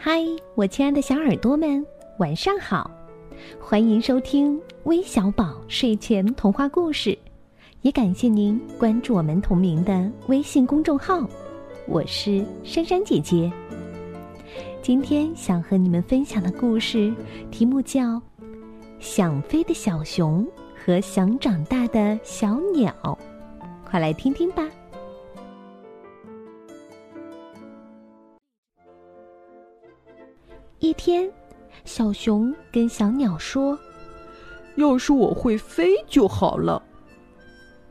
嗨，我亲爱的小耳朵们，晚上好！欢迎收听微小宝睡前童话故事，也感谢您关注我们同名的微信公众号。我是珊珊姐姐。今天想和你们分享的故事题目叫《想飞的小熊和想长大的小鸟》，快来听听吧。一天，小熊跟小鸟说：“要是我会飞就好了。”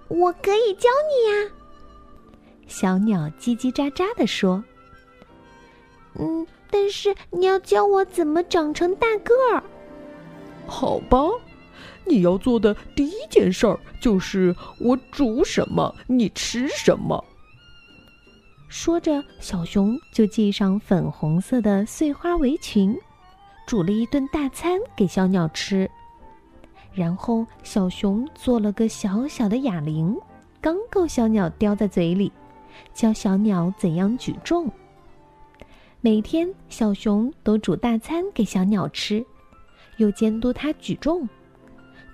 我可以教你呀。小鸟叽叽喳喳地说：“嗯，但是你要教我怎么长成大个儿。”好吧，你要做的第一件事儿就是我煮什么，你吃什么。说着，小熊就系上粉红色的碎花围裙，煮了一顿大餐给小鸟吃。然后，小熊做了个小小的哑铃，刚够小鸟叼在嘴里，教小鸟怎样举重。每天，小熊都煮大餐给小鸟吃，又监督它举重。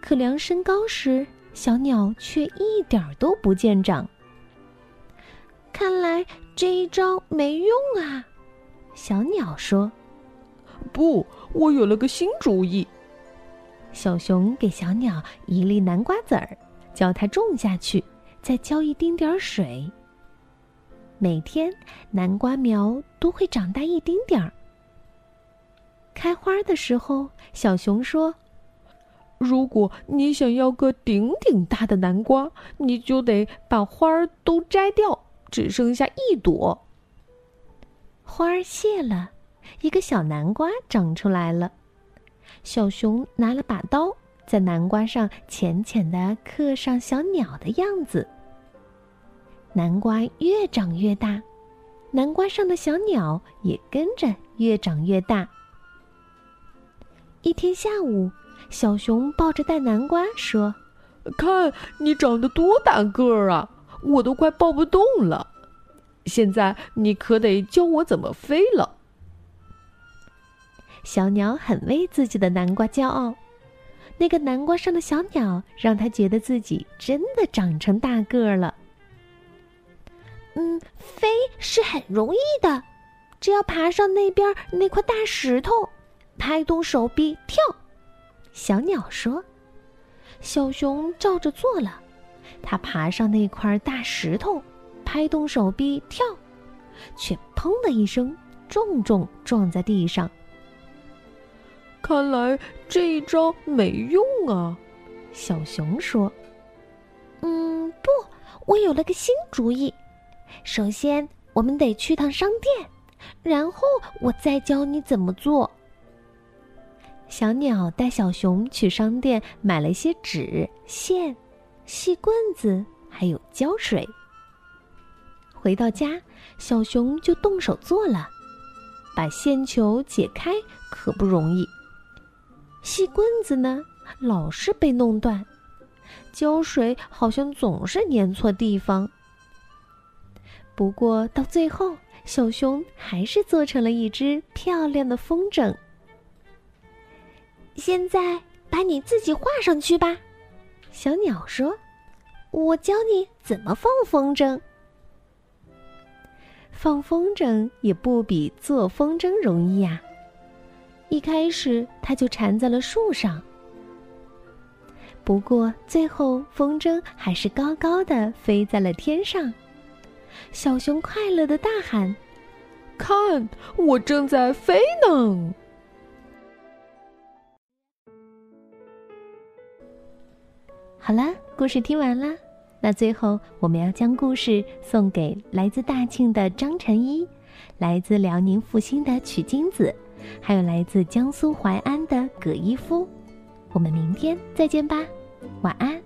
可量身高时，小鸟却一点儿都不见长。看来这一招没用啊，小鸟说：“不，我有了个新主意。”小熊给小鸟一粒南瓜籽儿，教它种下去，再浇一丁点儿水。每天南瓜苗都会长大一丁点儿。开花的时候，小熊说：“如果你想要个顶顶大的南瓜，你就得把花儿都摘掉。”只剩下一朵花儿谢了，一个小南瓜长出来了。小熊拿了把刀，在南瓜上浅浅的刻上小鸟的样子。南瓜越长越大，南瓜上的小鸟也跟着越长越大。一天下午，小熊抱着大南瓜说：“看你长得多大个儿啊！”我都快抱不动了，现在你可得教我怎么飞了。小鸟很为自己的南瓜骄傲，那个南瓜上的小鸟让它觉得自己真的长成大个儿了。嗯，飞是很容易的，只要爬上那边那块大石头，拍动手臂跳。小鸟说：“小熊照着做了。”他爬上那块大石头，拍动手臂跳，却“砰”的一声，重重撞在地上。看来这一招没用啊，小熊说：“嗯，不，我有了个新主意。首先，我们得去趟商店，然后我再教你怎么做。”小鸟带小熊去商店买了些纸线。细棍子还有胶水。回到家，小熊就动手做了。把线球解开可不容易，细棍子呢老是被弄断，胶水好像总是粘错地方。不过到最后，小熊还是做成了一只漂亮的风筝。现在把你自己画上去吧。小鸟说：“我教你怎么放风筝。放风筝也不比做风筝容易呀。一开始，它就缠在了树上。不过最后，风筝还是高高的飞在了天上。小熊快乐的大喊：“看，我正在飞呢！”好了，故事听完啦。那最后，我们要将故事送给来自大庆的张晨一，来自辽宁阜新的曲金子，还有来自江苏淮安的葛一夫。我们明天再见吧，晚安。